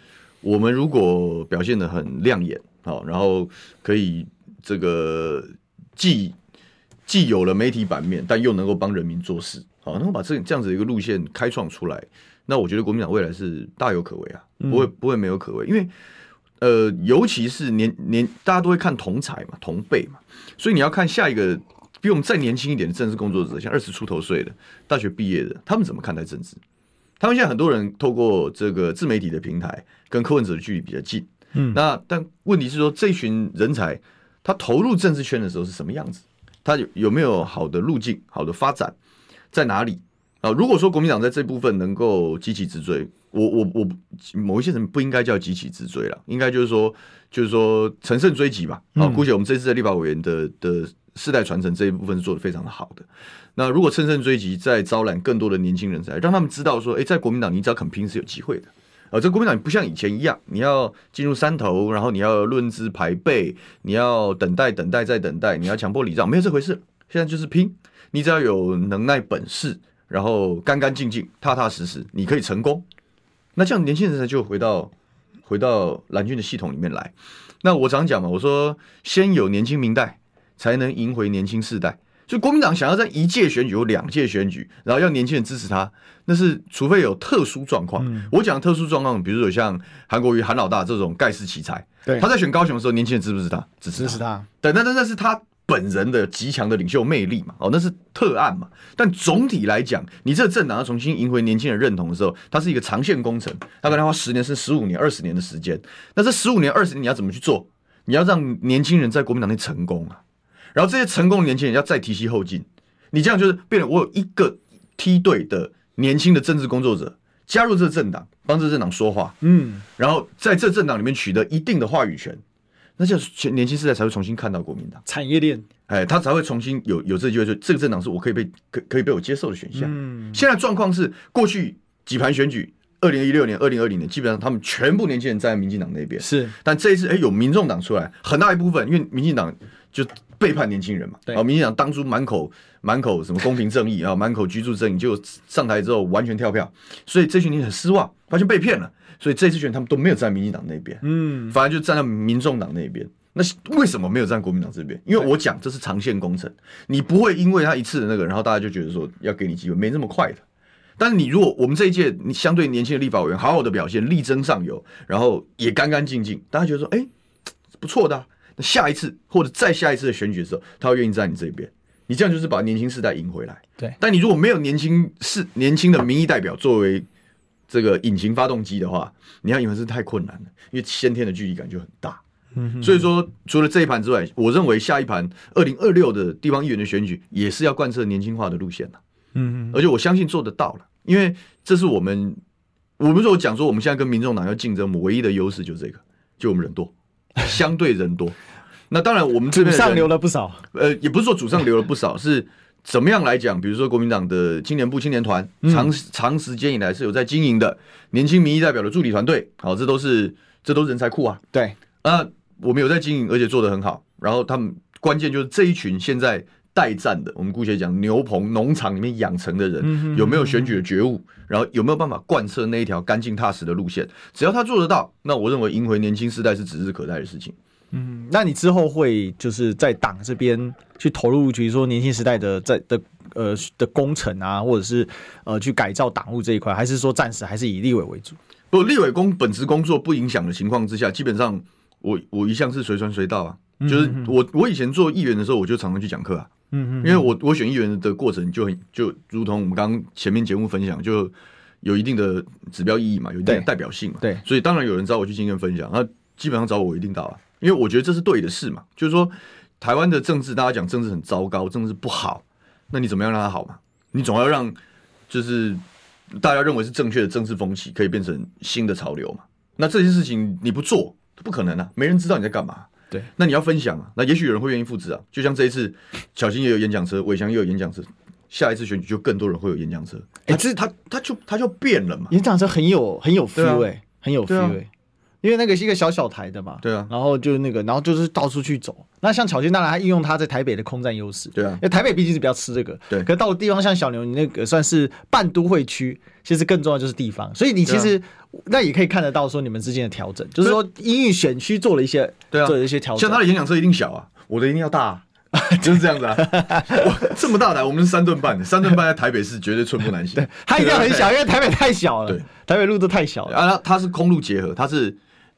我们如果表现的很亮眼，好，然后可以。这个既既有了媒体版面，但又能够帮人民做事，好，能够把这这样子的一个路线开创出来，那我觉得国民党未来是大有可为啊，不会不会没有可为，因为呃，尤其是年年大家都会看同才嘛，同辈嘛，所以你要看下一个比我们再年轻一点的政治工作者，像二十出头岁的大学毕业的，他们怎么看待政治？他们现在很多人透过这个自媒体的平台，跟柯文哲的距离比较近，嗯，那但问题是说这群人才。他投入政治圈的时候是什么样子？他有有没有好的路径、好的发展在哪里啊？如果说国民党在这部分能够积极直追，我我我某一些人不应该叫急起直追了，应该就是说就是说乘胜追击吧。啊，姑且我们这次的立法委员的的世代传承这一部分是做的非常的好的。那如果乘胜追击，再招揽更多的年轻人才，让他们知道说，诶，在国民党你只要肯拼是有机会的。啊，这国民党不像以前一样，你要进入山头，然后你要论资排辈，你要等待、等待再等待，你要强迫礼让，没有这回事。现在就是拼，你只要有能耐本事，然后干干净净、踏踏实实，你可以成功。那这样年轻人才就回到回到蓝军的系统里面来。那我常讲嘛，我说先有年轻明代，才能赢回年轻世代。所以国民党想要在一届选举或两届选举，然后要年轻人支持他，那是除非有特殊状况。嗯、我讲特殊状况，比如说有像韩国瑜韩老大这种盖世奇才，对，他在选高雄的时候，年轻人支不支持他？支持他。对，那那那是他本人的极强的领袖魅力嘛？哦，那是特案嘛？但总体来讲，你这个政党要重新赢回年轻人认同的时候，它是一个长线工程，它可能花十年、甚至十五年、二十年的时间。那这十五年、二十年你要怎么去做？你要让年轻人在国民党内成功啊！然后这些成功的年轻人要再提携后进，你这样就是变得我有一个梯队的年轻的政治工作者加入这个政党，帮这个政党说话，嗯，然后在这政党里面取得一定的话语权，那就全年轻世代才会重新看到国民党。产业链，哎，他才会重新有有这机会，就这个政党是我可以被可可以被我接受的选项。嗯，现在状况是过去几盘选举，二零一六年、二零二零年，基本上他们全部年轻人站在民进党那边，是，但这一次哎有民众党出来，很大一部分因为民进党就。背叛年轻人嘛？对。啊，民进党当初满口满口什么公平正义啊，满口居住正义，就上台之后完全跳票，所以这群人很失望，发现被骗了，所以这次选他们都没有站民进党那边，嗯，反而就站在民众党那边。那为什么没有站国民党这边？因为我讲这是长线工程，你不会因为他一次的那个，然后大家就觉得说要给你机会，没那么快的。但是你如果我们这一届你相对年轻的立法委员好好的表现，力争上游，然后也干干净净，大家觉得说哎不错的啊。那下一次或者再下一次的选举的时候，他会愿意站你这边，你这样就是把年轻世代赢回来。对，但你如果没有年轻是年轻的民意代表作为这个引擎发动机的话，你要赢还是太困难了，因为先天的距离感就很大。嗯，所以说除了这一盘之外，我认为下一盘二零二六的地方议员的选举也是要贯彻年轻化的路线的。嗯，而且我相信做得到了，因为这是我们我们说我讲说我们现在跟民众党要竞争，我们唯一的优势就是这个，就我们人多。相对人多，那当然我们这边祖上留了不少。呃，也不是说主上留了不少，是怎么样来讲？比如说国民党的青年部青年团，长长时间以来是有在经营的年轻民意代表的助理团队，好，这都是这都是人才库啊。对，啊，我们有在经营，而且做得很好。然后他们关键就是这一群现在。待战的，我们姑且讲牛棚、农场里面养成的人，有没有选举的觉悟？然后有没有办法贯彻那一条干净踏实的路线？只要他做得到，那我认为赢回年轻世代是指日可待的事情。嗯，那你之后会就是在党这边去投入，比如说年轻时代的在的呃的工程啊，或者是呃去改造党务这一块，还是说暂时还是以立委为主？不，立委工本职工作不影响的情况之下，基本上我我一向是随传随到啊。就是我我以前做议员的时候，我就常常去讲课啊。嗯嗯，因为我我选议员的过程就很就如同我们刚刚前面节目分享，就有一定的指标意义嘛，有一定的代表性嘛。对，所以当然有人找我去经验分享，那基本上找我我一定到啊，因为我觉得这是对的事嘛。就是说，台湾的政治，大家讲政治很糟糕，政治不好，那你怎么样让它好嘛？你总要让就是大家认为是正确的政治风气可以变成新的潮流嘛。那这些事情你不做，不可能啊，没人知道你在干嘛。对，那你要分享啊，那也许有人会愿意复制啊。就像这一次，小新也有演讲车，伟翔也有演讲车，下一次选举就更多人会有演讲车。哎、欸，这他他就他就变了嘛。演讲车很有很有 feel 哎、欸，很有 feel 哎、欸。因为那个是一个小小台的嘛，对啊，然后就那个，然后就是到处去走。那像巧芯当然他应用他在台北的空战优势，对啊，因为台北毕竟是比较吃这个，对。可到了地方像小牛，你那个算是半都会区，其实更重要就是地方，所以你其实、啊、那也可以看得到说你们之间的调整，就是说因为选区做了一些，对啊，做了一些调整。像他的演讲车一定小啊，我的一定要大、啊，就是这样子啊。我这么大台，我们是三吨半，三吨半在台北市绝对寸步难行。对，他一定要很小，因为台北太小了，对，台北路都太小了。啊，它是空路结合，它是。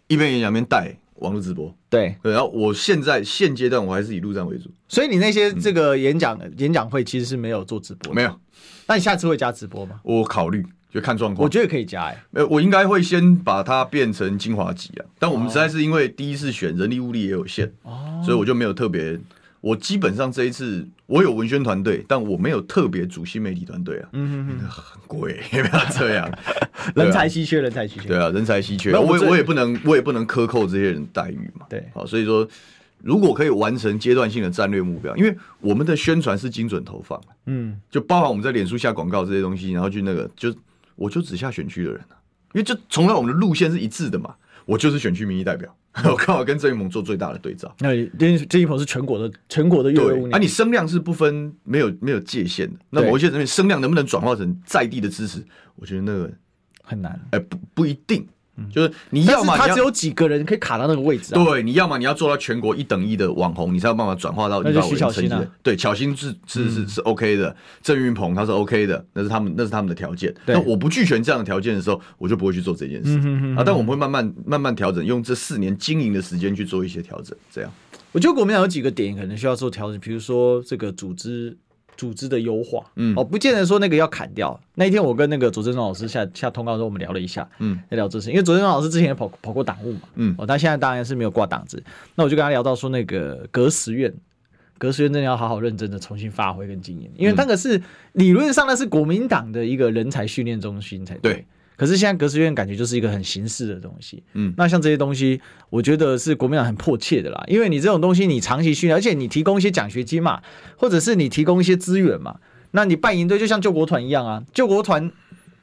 一边演讲一边带网络直播，对。对，然后我现在现阶段我还是以陆战为主，所以你那些这个演讲、嗯、演讲会其实是没有做直播，没有。那你下次会加直播吗？我考虑就看状况，我觉得可以加哎、欸，我应该会先把它变成精华集啊，但我们实在是因为第一次选人力物力也有限，哦，所以我就没有特别。我基本上这一次我有文宣团队，但我没有特别组新媒体团队啊。嗯嗯嗯，很贵，不要这样。人才稀缺，人才稀缺。对啊，人才稀缺。那我我也不能，我也不能克扣这些人待遇嘛。对，好，所以说，如果可以完成阶段性的战略目标，因为我们的宣传是精准投放，嗯，就包含我们在脸书下广告这些东西，然后去那个，就我就只下选区的人啊，因为就从来我们的路线是一致的嘛，我就是选区民意代表。我刚好跟郑一鹏做最大的对照。那因为郑一鹏是全国的全国的业务，啊，你声量是不分没有没有界限的。那某一些人声量能不能转化成在地的支持？我觉得那个很难。哎、欸，不不一定。就是你要嘛，他只有几个人可以卡到那个位置啊。对，你要么，你要做到全国一等一的网红，你才有办法转化到那就徐巧芯啊。对，巧心是是是是 OK 的，郑云鹏他是 OK 的，那是他们那是他们的条件。那我不具全这样的条件的时候，我就不会去做这件事啊。但我们会慢慢慢慢调整，用这四年经营的时间去做一些调整。这样，我觉得国民党有几个点可能需要做调整，比如说这个组织。组织的优化，嗯，哦，不见得说那个要砍掉。那一天我跟那个左正中老师下下通告的时候，我们聊了一下，嗯，在聊这事，因为左正中老师之前也跑跑过党务嘛，嗯，哦，他现在当然是没有挂党职。那我就跟他聊到说，那个隔十院，隔十院真的要好好认真的重新发挥跟经营，因为那个是理论上那是国民党的一个人才训练中心才对。对可是现在格式院感觉就是一个很形式的东西，嗯，那像这些东西，我觉得是国民党很迫切的啦，因为你这种东西你长期训练，而且你提供一些奖学金嘛，或者是你提供一些资源嘛，那你办营队就像救国团一样啊，救国团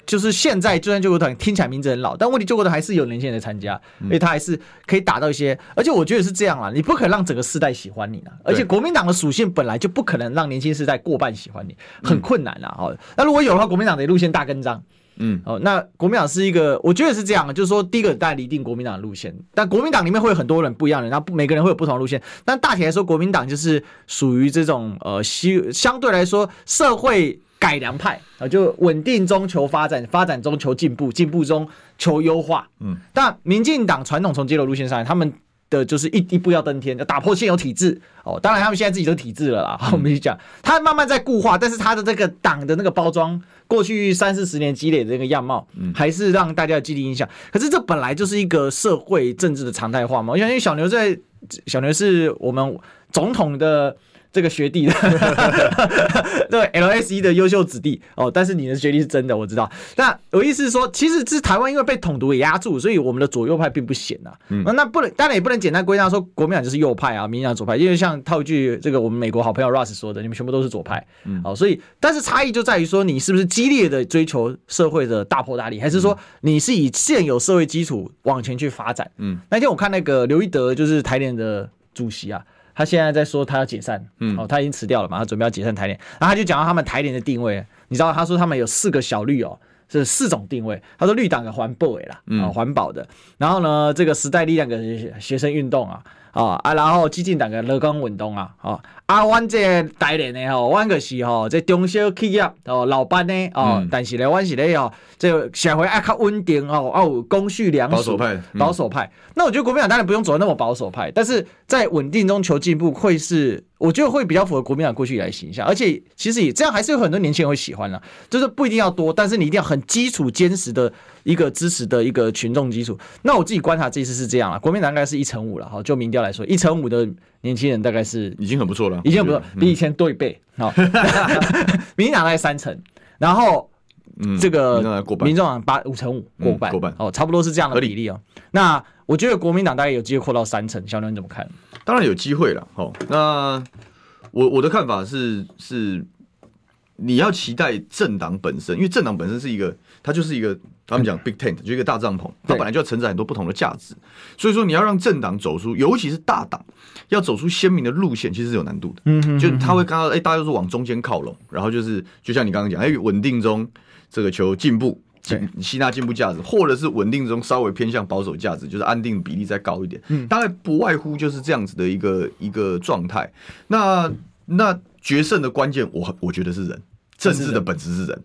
就是现在就算救国团听起来名字很老，但问题救国团还是有年轻人在参加，因为他还是可以打到一些，而且我觉得是这样啦，你不可能让整个世代喜欢你啊，而且国民党的属性本来就不可能让年轻世代过半喜欢你，很困难啊，哦，那如果有的话，国民党的路线大跟章。嗯，哦，那国民党是一个，我觉得是这样，就是说，第一个大家一定国民党的路线，但国民党里面会有很多人不一样的，然后每个人会有不同的路线，但大体来说，国民党就是属于这种呃，相相对来说社会改良派啊，就稳定中求发展，发展中求进步，进步中求优化。嗯，但民进党传统从街头路线上来，他们。的就是一一步要登天，要打破现有体制哦。当然，他们现在自己都体制了啦。我们就讲，他慢慢在固化，但是他的这个党的那个包装，过去三四十年积累的这个样貌，还是让大家有记忆印象。可是这本来就是一个社会政治的常态化嘛。我想，因为小牛在小牛是我们总统的。这个学弟的，对 LSE 的优秀子弟哦，但是你的学历是真的，我知道。那我意思是说，其实是台湾因为被统独给压住，所以我们的左右派并不显呐、啊。嗯，那不能，当然也不能简单归纳说国民党就是右派啊，民进党左派，因为像套句这个我们美国好朋友 Russ 说的，你们全部都是左派。嗯，哦，所以但是差异就在于说，你是不是激烈的追求社会的大破大立，还是说你是以现有社会基础往前去发展？嗯，那天我看那个刘一德就是台联的主席啊。他现在在说他要解散，嗯，哦，他已经辞掉了嘛，他准备要解散台联，然后他就讲到他们台联的定位，你知道，他说他们有四个小绿哦，是四种定位，他说绿党的环保诶啦，啊，环保的，然后呢，这个时代力量的学生运动啊。哦啊，然后激进党的乐观运动啊，哦啊，阮这台联的吼，阮个是吼，这中小企业哦，老板呢哦，嗯、但是呢，阮是咧哦，这个社会爱较稳定哦，哦，公序良俗，保守派，嗯、保守派。那我觉得国民党当然不用走那么保守派，但是在稳定中求进步，会是我觉得会比较符合国民党过去以来形象。而且其实也这样，还是有很多年轻人会喜欢的，就是不一定要多，但是你一定要很基础坚实的一个支持的一个群众基础。那我自己观察这一次是这样了，国民党大概是一成五了，哈，就民调。来说，一成五的年轻人大概是已经很不错了，已经很不错，比以前多一倍。好，民进党大概三成，然后这个民众党八五成五过半，过半哦，差不多是这样的比例哦。那我觉得国民党大概有机会扩到三成，小牛你怎么看？当然有机会了。好，那我我的看法是是。你要期待政党本身，因为政党本身是一个，它就是一个，他们讲 big tent，就一个大帐篷，它本来就要承载很多不同的价值，所以说你要让政党走出，尤其是大党，要走出鲜明的路线，其实是有难度的。嗯哼，就他会看到，哎，大家都是往中间靠拢，然后就是，就像你刚刚讲，哎，稳定中这个求进步，进吸纳进步价值，或者是稳定中稍微偏向保守价值，就是安定比例再高一点，嗯，大概不外乎就是这样子的一个一个状态。那那。决胜的关键，我我觉得是人，政治的本质是人，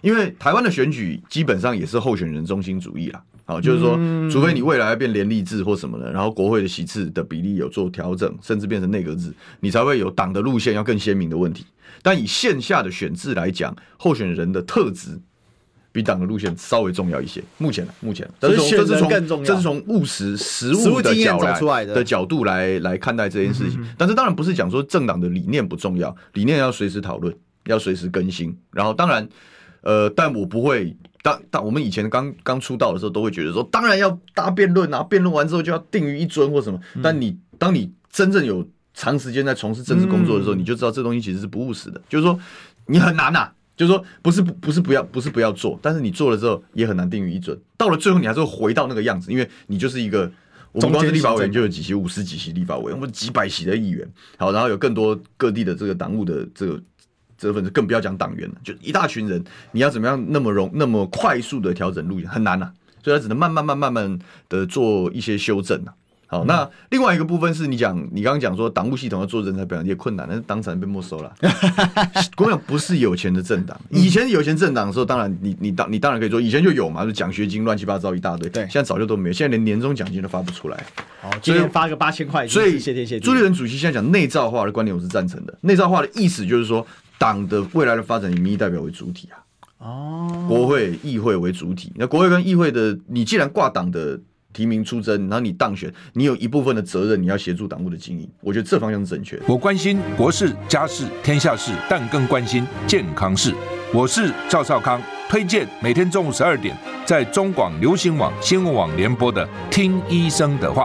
因为台湾的选举基本上也是候选人中心主义啦。好，就是说，除非你未来要变联立制或什么的，然后国会的席次的比例有做调整，甚至变成内阁制，你才会有党的路线要更鲜明的问题。但以线下的选制来讲，候选人的特质。比党的路线稍微重要一些。目前，目前，这是从这是从这是从务实实务的角来的角度来来看待这件事情。但是当然不是讲说政党的理念不重要，理念要随时讨论，要随时更新。然后当然，呃，但我不会当当我们以前刚刚出道的时候，都会觉得说，当然要大辩论啊，辩论完之后就要定于一尊或什么。但你当你真正有长时间在从事政治工作的时候，你就知道这东西其实是不务实的，就是说你很难呐。就是说，不是不不是不要，不是不要做，但是你做了之后也很难定于一尊。到了最后，你还是会回到那个样子，因为你就是一个，我们光是立法委员就有几席，五十几席立法委员，或者几百席的议员。好，然后有更多各地的这个党务的这个这份子，更不要讲党员了，就一大群人，你要怎么样那么容那么快速的调整路线，很难呐、啊，所以他只能慢慢慢慢慢的做一些修正呐、啊。好，那另外一个部分是你讲，你刚刚讲说党务系统要做人才培养也困难，但是党产被没收了。国民党不是有钱的政党，以前有钱政党的时候，当然你你当你当然可以做以前就有嘛，就奖学金乱七八糟一大堆。对，现在早就都没有，现在连年终奖金都发不出来。好，今天发个八千块，所以谢天谢地。朱立伦主席现在讲内造化的观点，我是赞成的。内造化的意思就是说，党的未来的发展以民意代表为主体啊。哦，国会议会为主体，那国会跟议会的，你既然挂党的。提名出征，然后你当选，你有一部分的责任，你要协助党务的经营。我觉得这方向是正确。我关心国事、家事、天下事，但更关心健康事。我是赵少康，推荐每天中午十二点在中广流行网、新闻网联播的《听医生的话》。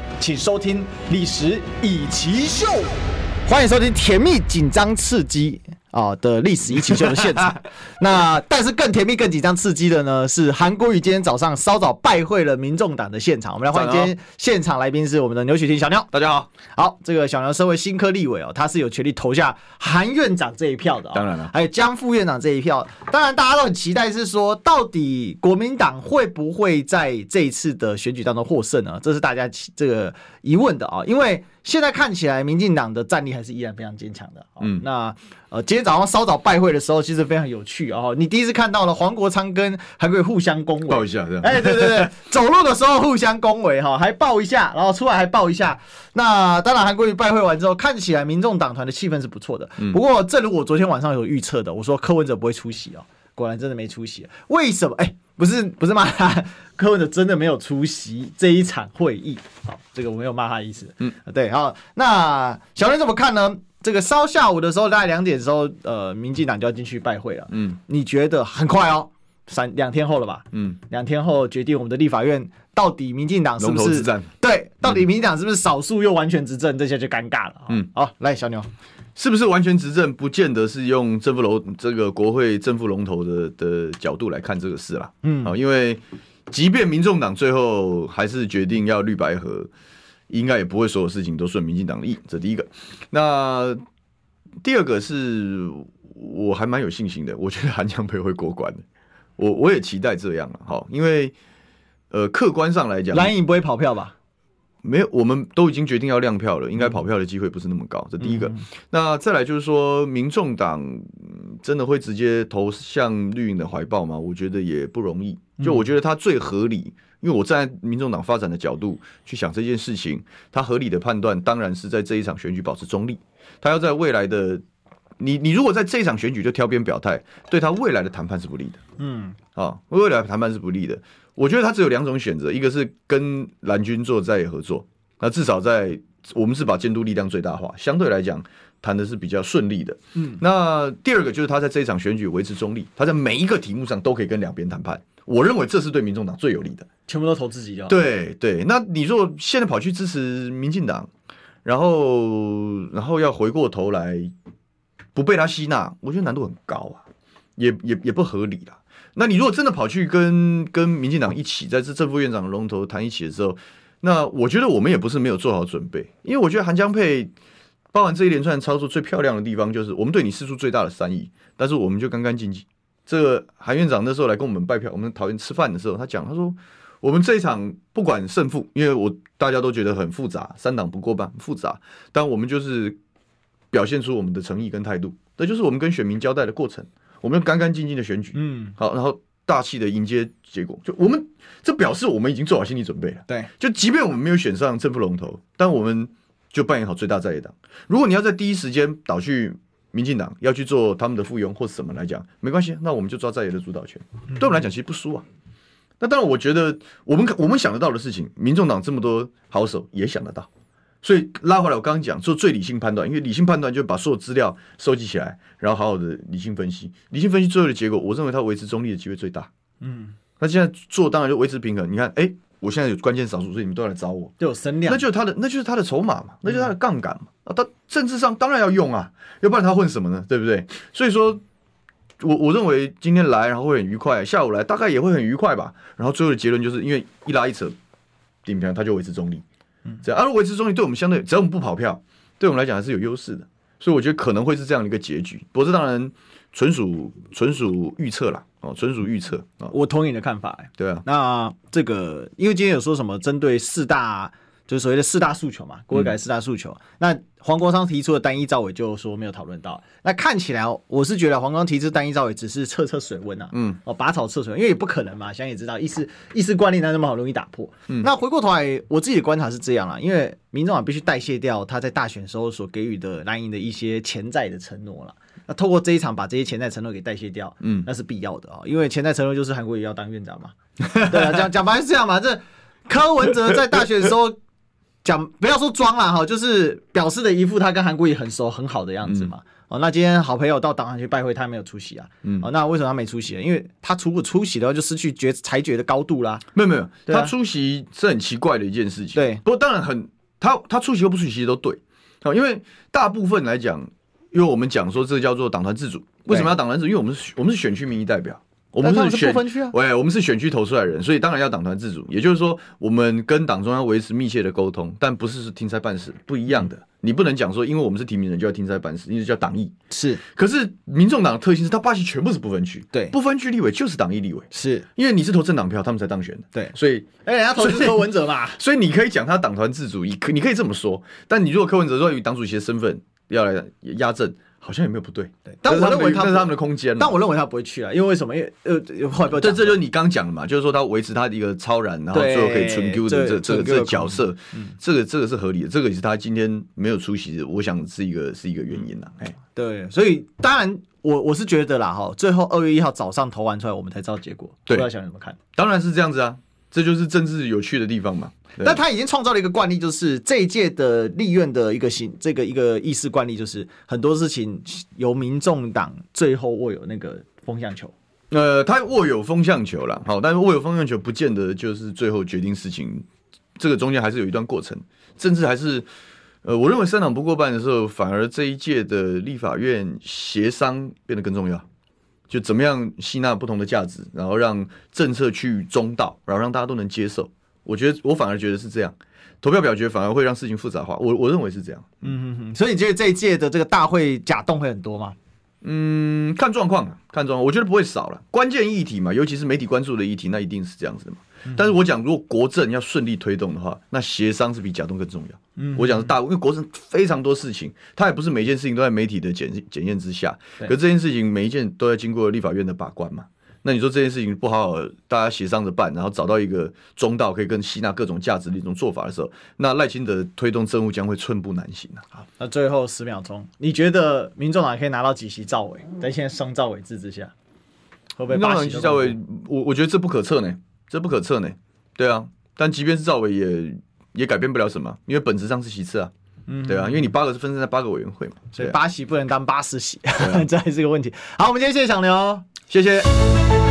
请收听《历史以奇秀》，欢迎收听甜蜜、紧张、刺激。啊的历史一起秀的现场，那但是更甜蜜、更紧张、刺激的呢，是韩国瑜今天早上稍早拜会了民众党的现场。我们来欢迎今天现场来宾是我们的牛雪婷小妞，大家好。好，这个小牛身为新科立委哦，他是有权利投下韩院长这一票的，当然了，还有江副院长这一票。当然，大家都很期待是说，到底国民党会不会在这一次的选举当中获胜呢？这是大家这个疑问的啊，因为。现在看起来，民进党的战力还是依然非常坚强的。嗯，那呃，今天早上稍早拜会的时候，其实非常有趣哦。你第一次看到了黄国昌跟韩国瑜互相恭维，抱一下，这样。哎，对对对，走路的时候互相恭维哈，还抱一下，然后出来还抱一下。那当然，韩国瑜拜会完之后，看起来民众党团的气氛是不错的。不过，正如我昨天晚上有预测的，我说柯文哲不会出席哦，果然真的没出席。为什么？哎。不是不是骂他，柯文哲真的没有出席这一场会议。好，这个我没有骂他的意思。嗯，对，好，那小林怎么看呢？这个稍下午的时候，大概两点的时候，呃，民进党就要进去拜会了。嗯，你觉得很快哦？三两天后了吧？嗯，两天后决定我们的立法院到底民进党是不是对？到底民进党是不是少数又完全执政？这些就尴尬了。嗯，好，来小牛。是不是完全执政，不见得是用政府龙这个国会政府龙头的的角度来看这个事啦。嗯，好，因为即便民众党最后还是决定要绿白合，应该也不会所有事情都顺民进党的意。这第一个。那第二个是我还蛮有信心的，我觉得韩强培会过关的。我我也期待这样了。好，因为呃，客观上来讲，蓝营不会跑票吧？没有，我们都已经决定要亮票了，应该跑票的机会不是那么高。这第一个。那再来就是说，民众党真的会直接投向绿营的怀抱吗？我觉得也不容易。就我觉得他最合理，因为我站在民众党发展的角度去想这件事情，他合理的判断当然是在这一场选举保持中立。他要在未来的，你你如果在这一场选举就挑边表态，对他未来的谈判是不利的。嗯，啊，未来的谈判是不利的。我觉得他只有两种选择，一个是跟蓝军做在野合作，那至少在我们是把监督力量最大化，相对来讲。谈的是比较顺利的，嗯，那第二个就是他在这一场选举维持中立，他在每一个题目上都可以跟两边谈判，我认为这是对民众党最有利的，全部都投自己的。对对，那你如果现在跑去支持民进党，然后然后要回过头来不被他吸纳，我觉得难度很高啊，也也也不合理啦。那你如果真的跑去跟跟民进党一起在这正副院长龙头谈一起的时候，那我觉得我们也不是没有做好准备，因为我觉得韩江配。包含这一连串操作最漂亮的地方，就是我们对你施出最大的善意，但是我们就干干净净。这个韩院长那时候来跟我们拜票，我们讨厌吃饭的时候，他讲，他说我们这一场不管胜负，因为我大家都觉得很复杂，三党不过半，复杂，但我们就是表现出我们的诚意跟态度，那就是我们跟选民交代的过程。我们干干净净的选举，嗯，好，然后大气的迎接结果，就我们这表示我们已经做好心理准备了。对，就即便我们没有选上正副龙头，但我们。就扮演好最大在野党。如果你要在第一时间倒去民进党，要去做他们的附庸或是什么来讲，没关系，那我们就抓在野的主导权。对我们来讲，其实不输啊。那当然，我觉得我们我们想得到的事情，民众党这么多好手也想得到。所以拉回来，我刚刚讲做最理性判断，因为理性判断就把所有资料收集起来，然后好好的理性分析。理性分析最后的结果，我认为它维持中立的机会最大。嗯，那现在做当然就维持平衡。你看，哎、欸。我现在有关键少数，所以你们都要来找我，就有声量，那就是他的，那就是他的筹码嘛，那就是他的杠杆嘛。啊，他政治上当然要用啊，要不然他混什么呢？对不对？所以说，我我认为今天来，然后会很愉快，下午来大概也会很愉快吧。然后最后的结论就是因为一拉一扯，顶平他就维持中立，嗯，这样。而维持中立对我们相对，只要我们不跑票，对我们来讲还是有优势的。所以我觉得可能会是这样的一个结局。不过这当然纯属纯属预测啦。哦，纯属预测啊，我同意你的看法、欸。对啊，那这个因为今天有说什么针对四大，就是所谓的四大诉求嘛，国会改四大诉求。嗯、那黄国昌提出的单一召委就说没有讨论到。那看起来我是觉得黄国昌提出单一召委只是测测水温啊，嗯，哦，拔草测水温，因为也不可能嘛，想也知道议事议事惯例那那么好容易打破。嗯，那回过头来，我自己的观察是这样啦，因为民众党必须代谢掉他在大选时候所给予的蓝营的一些潜在的承诺了。那透过这一场把这些潜在承诺给代谢掉，嗯，那是必要的啊、喔，因为潜在承诺就是韩国瑜要当院长嘛，对啊，讲讲白是这样嘛，这柯文哲在大选的时候讲，不要说装了哈，就是表示的一副他跟韩国瑜很熟很好的样子嘛，哦、嗯，那今天好朋友到党上去拜会，他没有出席啊，嗯，哦，那为什么他没出席？因为他如果出席的话，就失去决裁决的高度啦，没有没有，他出席是很奇怪的一件事情，对，不过当然很，他他出席或不出席都对，好，因为大部分来讲。因为我们讲说这叫做党团自主，为什么要党团自主？因为我们是我们是选区民意代表，我们是选区啊，喂，我们是选区投出来的人，所以当然要党团自主。也就是说，我们跟党中央维持密切的沟通，但不是是听差办事，不一样的。你不能讲说，因为我们是提名人就要听差办事，因为叫党意是。可是民众党的特性是，他巴西全部是不分区，对，不分区立委就是党意立委，是因为你是投政党票，他们才当选的，对，所以哎，人家投是柯文哲嘛，所以你可以讲他党团自主，你可你可以这么说，但你如果柯文哲说以党主席的身份要来压阵。好像也没有不对，对，但我认为他这是他们的空间。但我认为他不会去啊，因为为什么？因为呃，这这就是你刚讲的嘛，就是说他维持他的一个超然，然后最后可以存 Q 的这这个这个角色，这个这个是合理的，这个也是他今天没有出席的，我想是一个是一个原因啦。哎，对，所以当然我我是觉得啦哈，最后二月一号早上投完出来，我们才知道结果。对，不知道想怎么看？当然是这样子啊，这就是政治有趣的地方嘛。但他已经创造了一个惯例，就是这一届的立院的一个行，这个一个议事惯例，就是很多事情由民众党最后握有那个风向球。呃，他握有风向球了，好，但是握有风向球不见得就是最后决定事情，这个中间还是有一段过程，甚至还是，呃，我认为三党不过半的时候，反而这一届的立法院协商变得更重要，就怎么样吸纳不同的价值，然后让政策去中道，然后让大家都能接受。我觉得我反而觉得是这样，投票表决反而会让事情复杂化。我我认为是这样。嗯嗯嗯。所以你觉得这一届的这个大会假动会很多吗？嗯，看状况，看状况，我觉得不会少了。关键议题嘛，尤其是媒体关注的议题，那一定是这样子的嘛。但是我讲，如果国政要顺利推动的话，那协商是比假动更重要。嗯，我讲是大，因为国政非常多事情，它也不是每一件事情都在媒体的检检验之下。可是这件事情每一件都要经过立法院的把关嘛。那你说这件事情不好好大家协商着办，然后找到一个中道可以更吸纳各种价值的一种做法的时候，那赖清德推动政务将会寸步难行啊。好，那最后十秒钟，你觉得民众党可以拿到几席赵伟？在现在双赵伟制之下，会不会八席赵委？我我觉得这不可测呢。这不可测呢，对啊，但即便是赵伟也也改变不了什么，因为本质上是其次啊，嗯，对啊，因为你八个是分散在八个委员会嘛，所以八席不能当八十席，这还是个问题。好，我们今天谢谢小牛，谢谢。